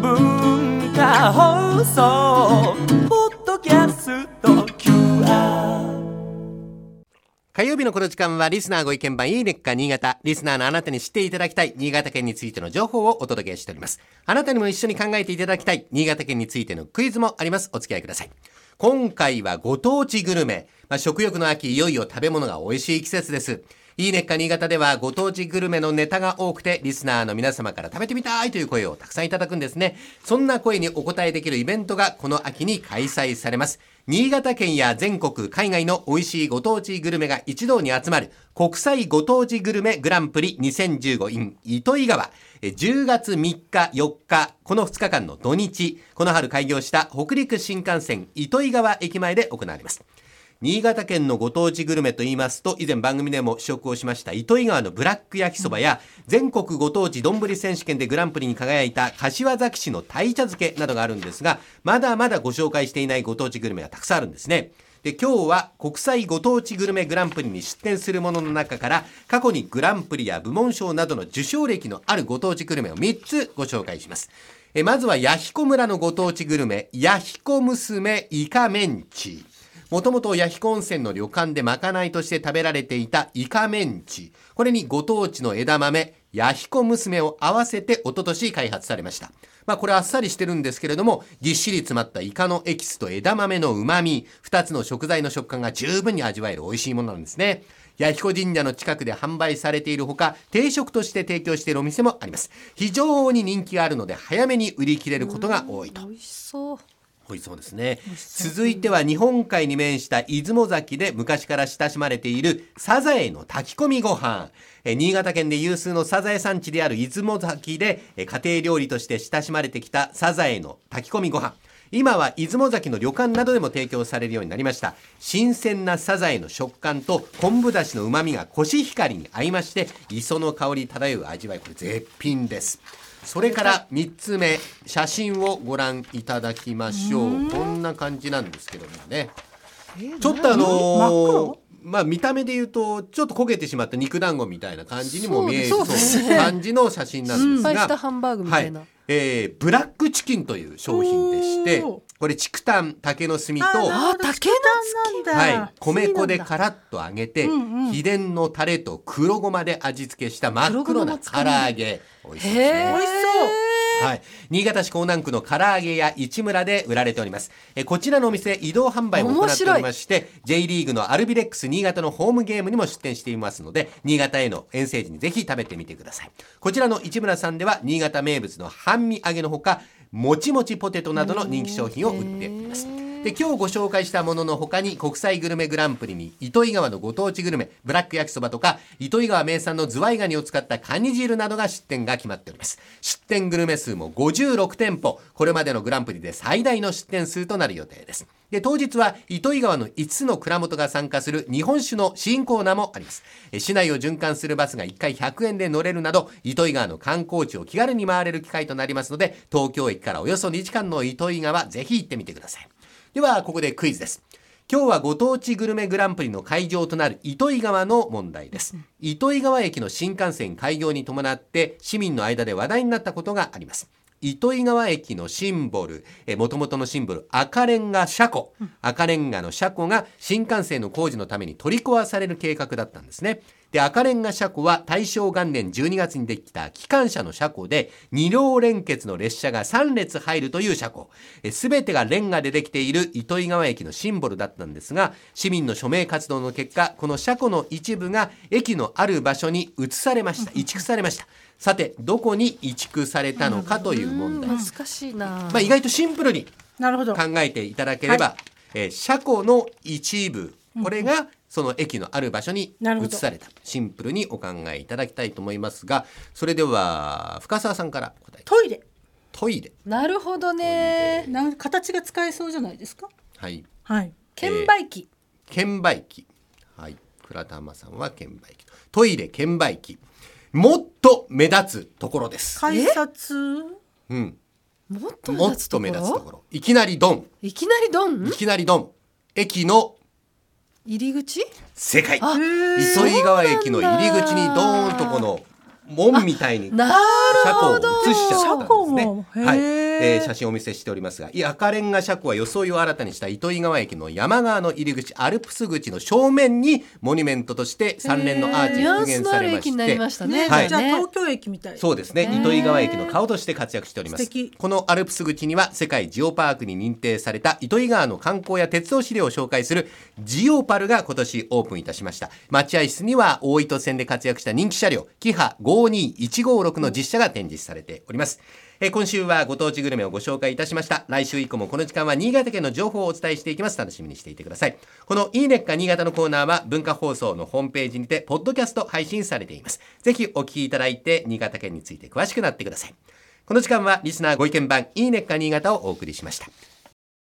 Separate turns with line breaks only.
文化放送ポッドキャスト QR
火曜日のこの時間はリスナーご意見番いいねっか新潟。リスナーのあなたに知っていただきたい新潟県についての情報をお届けしております。あなたにも一緒に考えていただきたい新潟県についてのクイズもあります。お付き合いください。今回はご当地グルメ。まあ、食欲の秋、いよいよ食べ物が美味しい季節です。いいねっか新潟ではご当地グルメのネタが多くて、リスナーの皆様から食べてみたいという声をたくさんいただくんですね。そんな声にお答えできるイベントがこの秋に開催されます。新潟県や全国、海外の美味しいご当地グルメが一堂に集まる国際ご当地グルメグランプリ2015 in 糸魚川。10月3日、4日、この2日間の土日、この春開業した北陸新幹線糸魚川駅前で行われます。新潟県のご当地グルメと言いますと、以前番組でも試食をしました糸魚川のブラック焼きそばや、全国ご当地丼選手権でグランプリに輝いた柏崎市の鯛茶漬けなどがあるんですが、まだまだご紹介していないご当地グルメがたくさんあるんですね。で、今日は国際ご当地グルメグランプリに出展するものの中から、過去にグランプリや部門賞などの受賞歴のあるご当地グルメを3つご紹介します。えまずは、弥彦村のご当地グルメ、弥彦娘イカメンチ。もともと弥彦温泉の旅館でまかないとして食べられていたイカメンチ。これにご当地の枝豆、弥彦娘を合わせて一昨年開発されました。まあこれあっさりしてるんですけれども、ぎっしり詰まったイカのエキスと枝豆の旨味、二つの食材の食感が十分に味わえる美味しいものなんですね。弥彦神社の近くで販売されているほか、定食として提供しているお店もあります。非常に人気があるので、早めに売り切れることが多いと。
美味しそう
美味しそうですね。続いては日本海に面した出雲崎で昔から親しまれているサザエの炊き込みご飯。え新潟県で有数のサザエ産地である出雲崎でえ家庭料理として親しまれてきたサザエの炊き込みご飯。今は出雲崎の旅館などでも提供されるようになりました。新鮮なサザエの食感と昆布だしの旨味がコシヒカリに合いまして、磯の香り漂う味わい、これ絶品です。それから3つ目、写真をご覧いただきましょう。こんな感じなんですけどもね。ちょっとあのーまあ見た目で言うとちょっと焦げてしまった肉団子みたいな感じにも見える
そう
感じの写真なんですが、
したハンバーグみたいな。
はい。えーブラックチキンという商品でしてこれ竹炭竹の炭と
あ竹の
なんだ。
はい、米粉でカラッと揚げて、
うんうん。
秘伝のタレと黒ごまで味付けした真っ黒な唐揚げ。美味しそうです
へ
ね
え
美味しそう。
はい、新潟市江南区の唐揚げ屋市村で売られております。えこちらのお店移動販売も行っておりまして J リーグのアルビレックス新潟のホームゲームにも出店していますので新潟への遠征時にぜひ食べてみてください。こちらの市村さんでは新潟名物の半身揚げのほかもちもちポテトなどの人気商品を売っていますで今日ご紹介したものの他に国際グルメグランプリに糸魚川のご当地グルメブラック焼きそばとか糸魚川名産のズワイガニを使ったカニ汁などが出店が決まっております。出店グルメ数も56店舗。これまでのグランプリで最大の出店数となる予定です。で当日は糸魚川の5つの蔵元が参加する日本酒の試飲コーナーもあります。市内を循環するバスが1回100円で乗れるなど糸魚川の観光地を気軽に回れる機会となりますので東京駅からおよそ2時間の糸魚川ぜひ行ってみてください。ではここでクイズです今日はご当地グルメグランプリの会場となる糸魚川の問題です糸魚川駅の新幹線開業に伴って市民の間で話題になったことがあります糸魚川駅のシンボル、え元々のシンボル、赤レンガ車庫。赤レンガの車庫が新幹線の工事のために取り壊される計画だったんですね。で、赤レンガ車庫は大正元年12月にできた機関車の車庫で、2両連結の列車が3列入るという車庫。すべてがレンガでできている糸魚川駅のシンボルだったんですが、市民の署名活動の結果、この車庫の一部が駅のある場所に移されました。移築されました。さて、どこに移築されたのかという問題。
難しいな
まあ、意外とシンプルに
なるほど。
考えていただければ、えー車庫の一部これがその駅のある場所に移された。シンプルにお考えいただきたいと思いますがそれでは深澤さんから答え
トイレ。
トイレ。
なるほどね。
なん形が使えそうじゃないですか？
はい。
はい。
券売機、
券売機。はい。倉田浜さんは券売機トイレ券売機。もっと目立つところです、
改札？
うん、
もっと目立つところ。
いきなりドン。
いきなりドン？
いきなりドン。駅の
入り口？
世界
あ
糸魚川駅の入り口にドーンとこの門みたいに
な
車庫を
るほど
写しちゃったんですね。はい、えー写真をお見せしておりますが、い赤レンガ車庫は装いを新たにした糸魚川駅の山側の入り口、アルプス口の正面にモニュメントとして三連のアーチ
ニュアンス
復元
のある駅に
されまして
なりました
ね
ね。
はい。
じゃあ
ね
東京駅みたい。
そうですね、糸魚川駅の顔として活躍しております。
素敵。
このアルプス口には世界ジオパークに認定された糸魚川の観光や鉄道資料を紹介するジオパルが今年オープンいたしました。待合室には大糸線で活躍した人気車両キハ52156の実車が展示されておりますえー今週はご当地グルメをご紹介いたしました。来週以降もこの時間は新潟県の情報をお伝えしていきます。楽しみにしていてください。このいいねっか新潟のコーナーは文化放送のホームページにてポッドキャスト配信されています。ぜひお聞きいただいて新潟県について詳しくなってください。この時間はリスナーご意見番いいねっか新潟をお送りしました。